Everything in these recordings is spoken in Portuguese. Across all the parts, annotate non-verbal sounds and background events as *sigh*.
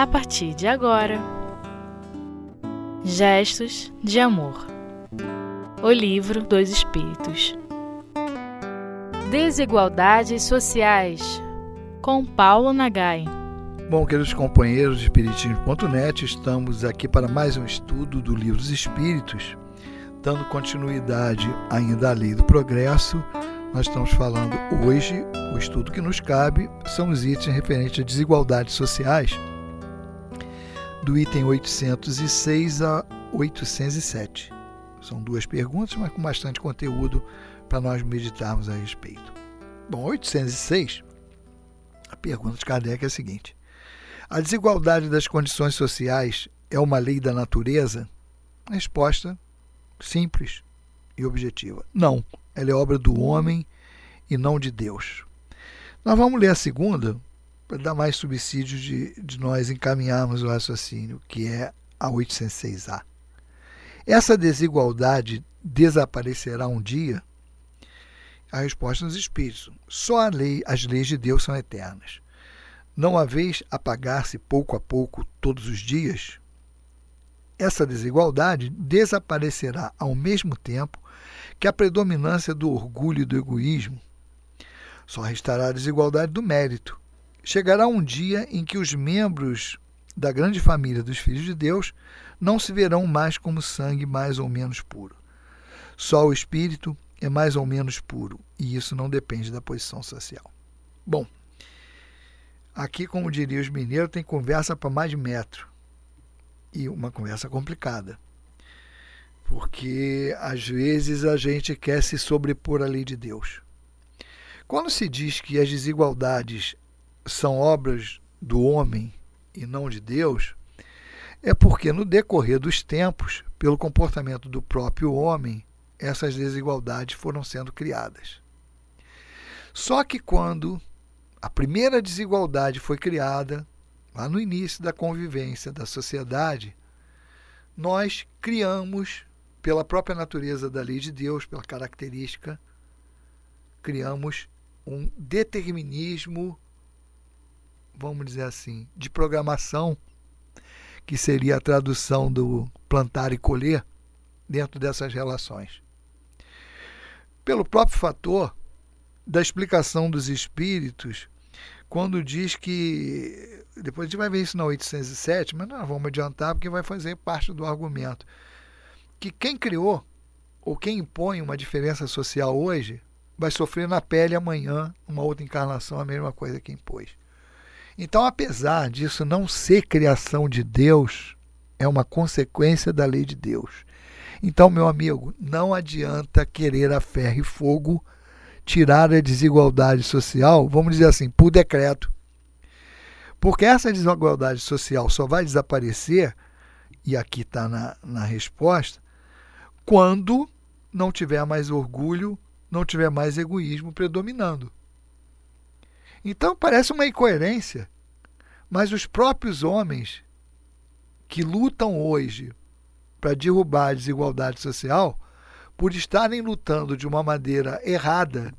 a partir de agora. Gestos de Amor O Livro dos Espíritos Desigualdades Sociais com Paulo Nagai. Bom, queridos companheiros de Espiritismo.net, estamos aqui para mais um estudo do Livro dos Espíritos, dando continuidade ainda à lei do progresso. Nós estamos falando hoje, o estudo que nos cabe são os itens referentes a desigualdades sociais do item 806 a 807. São duas perguntas, mas com bastante conteúdo para nós meditarmos a respeito. Bom, 806, a pergunta de Kardec é a seguinte: A desigualdade das condições sociais é uma lei da natureza? Resposta simples e objetiva: Não, ela é obra do homem e não de Deus. Nós vamos ler a segunda, para dar mais subsídio de, de nós encaminharmos o raciocínio, que é a 806A. Essa desigualdade desaparecerá um dia? A resposta nos espíritos. Só lei, as leis de Deus são eternas. Não haveis apagar-se pouco a pouco todos os dias? Essa desigualdade desaparecerá ao mesmo tempo que a predominância do orgulho e do egoísmo. Só restará a desigualdade do mérito, Chegará um dia em que os membros da grande família dos filhos de Deus não se verão mais como sangue mais ou menos puro. Só o espírito é mais ou menos puro, e isso não depende da posição social. Bom, aqui, como diria os mineiros, tem conversa para mais de metro. E uma conversa complicada. Porque às vezes a gente quer se sobrepor à lei de Deus. Quando se diz que as desigualdades são obras do homem e não de Deus, é porque no decorrer dos tempos, pelo comportamento do próprio homem, essas desigualdades foram sendo criadas. Só que quando a primeira desigualdade foi criada, lá no início da convivência da sociedade, nós criamos, pela própria natureza da lei de Deus, pela característica, criamos um determinismo vamos dizer assim, de programação, que seria a tradução do plantar e colher, dentro dessas relações. Pelo próprio fator da explicação dos espíritos, quando diz que. Depois a gente vai ver isso na 807, mas não vamos adiantar porque vai fazer parte do argumento. Que quem criou ou quem impõe uma diferença social hoje vai sofrer na pele amanhã, uma outra encarnação, a mesma coisa que impôs. Então, apesar disso não ser criação de Deus, é uma consequência da lei de Deus. Então, meu amigo, não adianta querer a ferro e fogo tirar a desigualdade social, vamos dizer assim, por decreto. Porque essa desigualdade social só vai desaparecer, e aqui está na, na resposta, quando não tiver mais orgulho, não tiver mais egoísmo predominando. Então parece uma incoerência, mas os próprios homens que lutam hoje para derrubar a desigualdade social, por estarem lutando de uma maneira errada,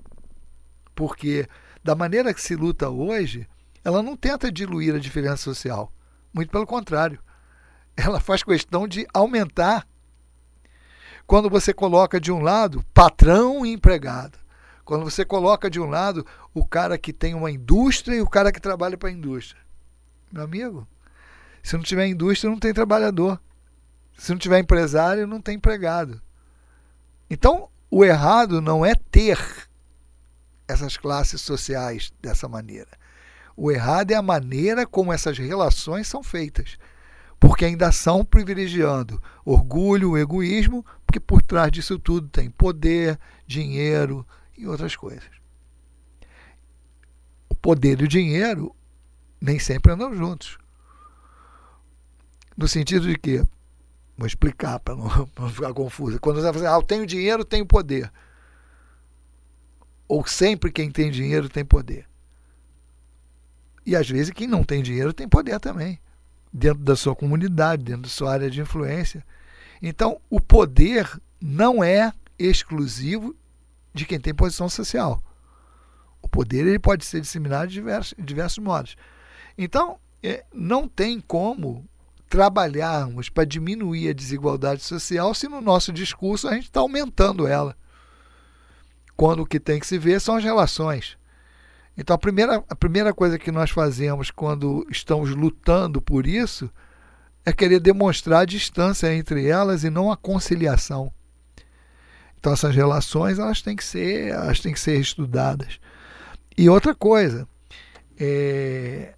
porque da maneira que se luta hoje, ela não tenta diluir a diferença social, muito pelo contrário, ela faz questão de aumentar. Quando você coloca de um lado patrão e empregado, quando você coloca de um lado o cara que tem uma indústria e o cara que trabalha para a indústria. Meu amigo, se não tiver indústria, não tem trabalhador. Se não tiver empresário, não tem empregado. Então, o errado não é ter essas classes sociais dessa maneira. O errado é a maneira como essas relações são feitas. Porque ainda são privilegiando orgulho, egoísmo, porque por trás disso tudo tem poder, dinheiro, e outras coisas. Poder e o dinheiro nem sempre andam juntos. No sentido de que, vou explicar para não, *laughs* não, ficar confuso. Quando você fala assim, ah, eu tenho dinheiro, tenho poder. Ou sempre quem tem dinheiro tem poder. E às vezes quem não tem dinheiro tem poder também, dentro da sua comunidade, dentro da sua área de influência. Então, o poder não é exclusivo de quem tem posição social. Poder ele pode ser disseminado de diversos, de diversos modos. Então, é, não tem como trabalharmos para diminuir a desigualdade social se no nosso discurso a gente está aumentando ela. Quando o que tem que se ver são as relações. Então, a primeira, a primeira coisa que nós fazemos quando estamos lutando por isso é querer demonstrar a distância entre elas e não a conciliação. Então, essas relações elas têm que ser, elas têm que ser estudadas. E outra coisa, é,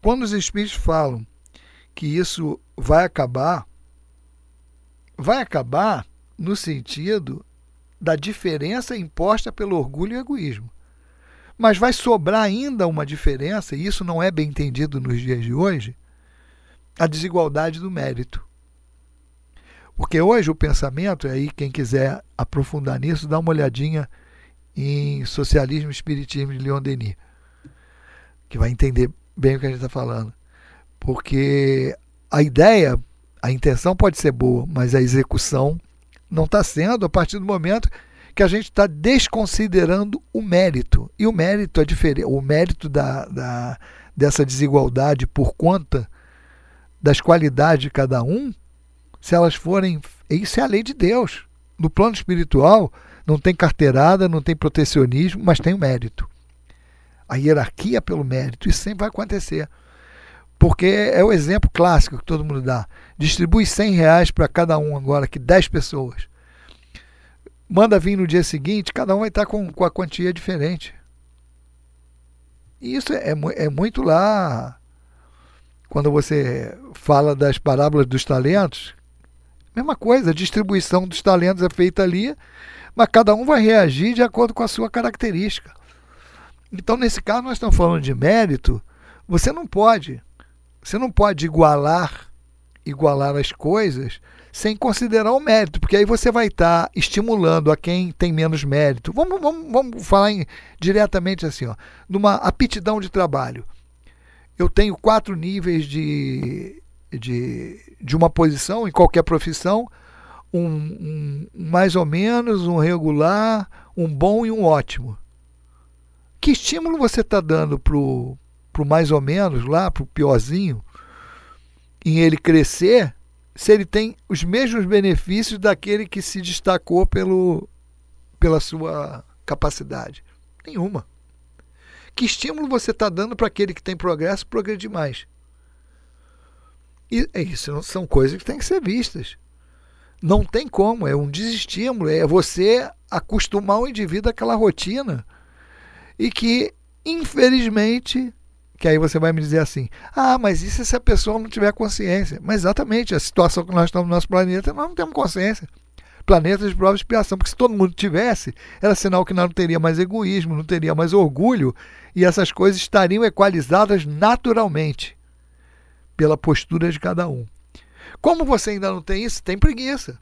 quando os espíritos falam que isso vai acabar, vai acabar no sentido da diferença imposta pelo orgulho e egoísmo. Mas vai sobrar ainda uma diferença, e isso não é bem entendido nos dias de hoje, a desigualdade do mérito. Porque hoje o pensamento, aí quem quiser aprofundar nisso, dá uma olhadinha em Socialismo e Espiritismo de Leon Denis, que vai entender bem o que a gente está falando. Porque a ideia, a intenção pode ser boa, mas a execução não está sendo a partir do momento que a gente está desconsiderando o mérito. E o mérito é diferente. O mérito da, da, dessa desigualdade por conta das qualidades de cada um, se elas forem. Isso é a lei de Deus. No plano espiritual, não tem carteirada, não tem protecionismo, mas tem o mérito. A hierarquia pelo mérito. Isso sempre vai acontecer. Porque é o exemplo clássico que todo mundo dá. Distribui 100 reais para cada um agora, que 10 pessoas manda vir no dia seguinte, cada um vai estar com, com a quantia diferente. E isso é, é, é muito lá. Quando você fala das parábolas dos talentos, mesma coisa, a distribuição dos talentos é feita ali, mas cada um vai reagir de acordo com a sua característica. Então, nesse caso, nós estamos falando de mérito. Você não pode, você não pode igualar, igualar as coisas sem considerar o mérito, porque aí você vai estar tá estimulando a quem tem menos mérito. Vamos, vamos, vamos falar em, diretamente assim, ó, numa aptidão de trabalho. Eu tenho quatro níveis de, de, de uma posição em qualquer profissão, um, um mais ou menos, um regular, um bom e um ótimo. Que estímulo você está dando para o mais ou menos lá, para o piorzinho, em ele crescer se ele tem os mesmos benefícios daquele que se destacou pelo, pela sua capacidade? Nenhuma. Que estímulo você está dando para aquele que tem progresso progredir mais? E é isso são coisas que têm que ser vistas. Não tem como, é um desestímulo, é você acostumar o indivíduo àquela rotina e que, infelizmente, que aí você vai me dizer assim: ah, mas e se a pessoa não tiver consciência? Mas exatamente, a situação que nós estamos no nosso planeta, nós não temos consciência. Planeta de prova e expiação, porque se todo mundo tivesse, era sinal que nós não teria mais egoísmo, não teria mais orgulho, e essas coisas estariam equalizadas naturalmente pela postura de cada um. Como você ainda não tem isso, tem preguiça.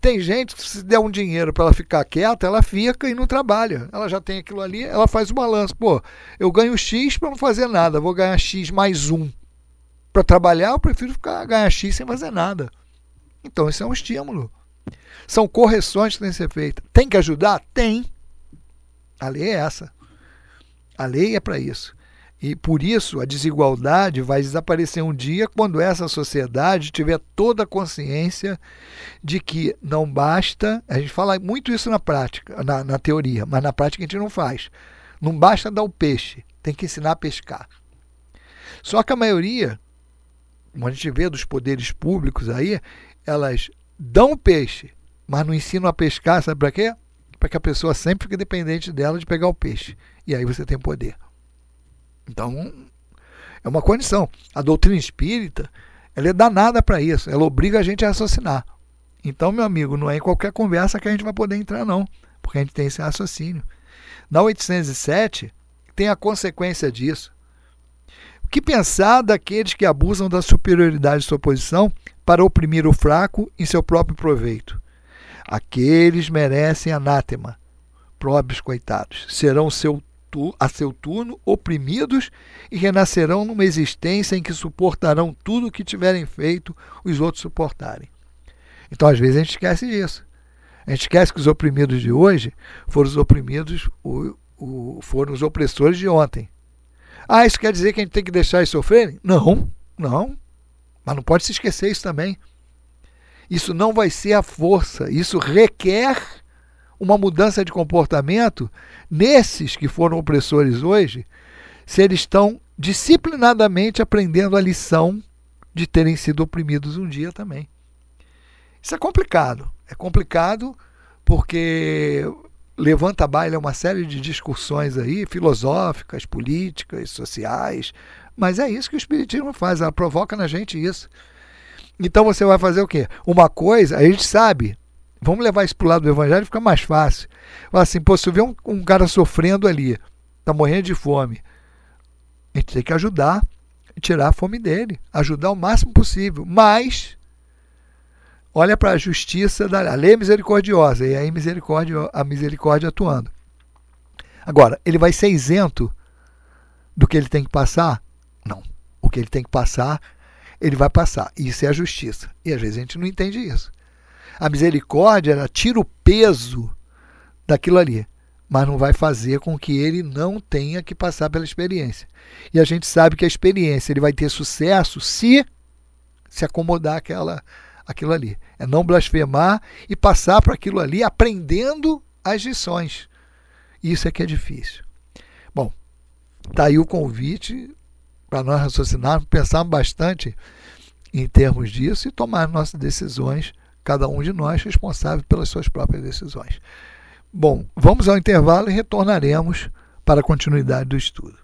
Tem gente que se der um dinheiro para ela ficar quieta, ela fica e não trabalha. Ela já tem aquilo ali, ela faz o balanço. Pô, eu ganho X para não fazer nada, vou ganhar X mais um. Para trabalhar, eu prefiro ficar, ganhar X sem fazer nada. Então, isso é um estímulo. São correções que têm que ser feitas. Tem que ajudar? Tem. A lei é essa. A lei é para isso. E por isso a desigualdade vai desaparecer um dia quando essa sociedade tiver toda a consciência de que não basta. A gente fala muito isso na prática, na, na teoria, mas na prática a gente não faz. Não basta dar o peixe, tem que ensinar a pescar. Só que a maioria, como a gente vê dos poderes públicos aí, elas dão o peixe, mas não ensinam a pescar, sabe para quê? Para que a pessoa sempre fique dependente dela de pegar o peixe. E aí você tem poder. Então, é uma condição. A doutrina espírita, ela é danada para isso. Ela obriga a gente a raciocinar. Então, meu amigo, não é em qualquer conversa que a gente vai poder entrar, não. Porque a gente tem esse raciocínio. Na 807, tem a consequência disso. O que pensar daqueles que abusam da superioridade de sua posição para oprimir o fraco em seu próprio proveito? Aqueles merecem anátema, próprios coitados. Serão seu a seu turno, oprimidos e renascerão numa existência em que suportarão tudo o que tiverem feito os outros suportarem. Então, às vezes, a gente esquece disso. A gente esquece que os oprimidos de hoje foram os oprimidos, o, o, foram os opressores de ontem. Ah, isso quer dizer que a gente tem que deixar eles sofrerem? Não, não. Mas não pode se esquecer isso também. Isso não vai ser a força, isso requer uma mudança de comportamento nesses que foram opressores hoje, se eles estão disciplinadamente aprendendo a lição de terem sido oprimidos um dia também. Isso é complicado. É complicado porque levanta a baila uma série de discussões aí, filosóficas, políticas, sociais, mas é isso que o Espiritismo faz, ela provoca na gente isso. Então você vai fazer o quê? Uma coisa, a gente sabe, vamos levar isso para o lado do Evangelho, fica mais fácil. Assim, pô, se vê um, um cara sofrendo ali, está morrendo de fome, a gente tem que ajudar, tirar a fome dele, ajudar o máximo possível, mas olha para a justiça da lei é misericordiosa e aí misericórdia, a misericórdia atuando. Agora, ele vai ser isento do que ele tem que passar? Não. O que ele tem que passar, ele vai passar. Isso é a justiça. E às vezes a gente não entende isso. A misericórdia, ela tira o peso daquilo ali, mas não vai fazer com que ele não tenha que passar pela experiência. E a gente sabe que a experiência ele vai ter sucesso se se acomodar aquela aquilo ali. É não blasfemar e passar para aquilo ali aprendendo as lições. Isso é que é difícil. Bom, tá aí o convite para nós raciocinarmos, pensarmos bastante em termos disso e tomar nossas decisões, cada um de nós responsável pelas suas próprias decisões. Bom, vamos ao intervalo e retornaremos para a continuidade do estudo.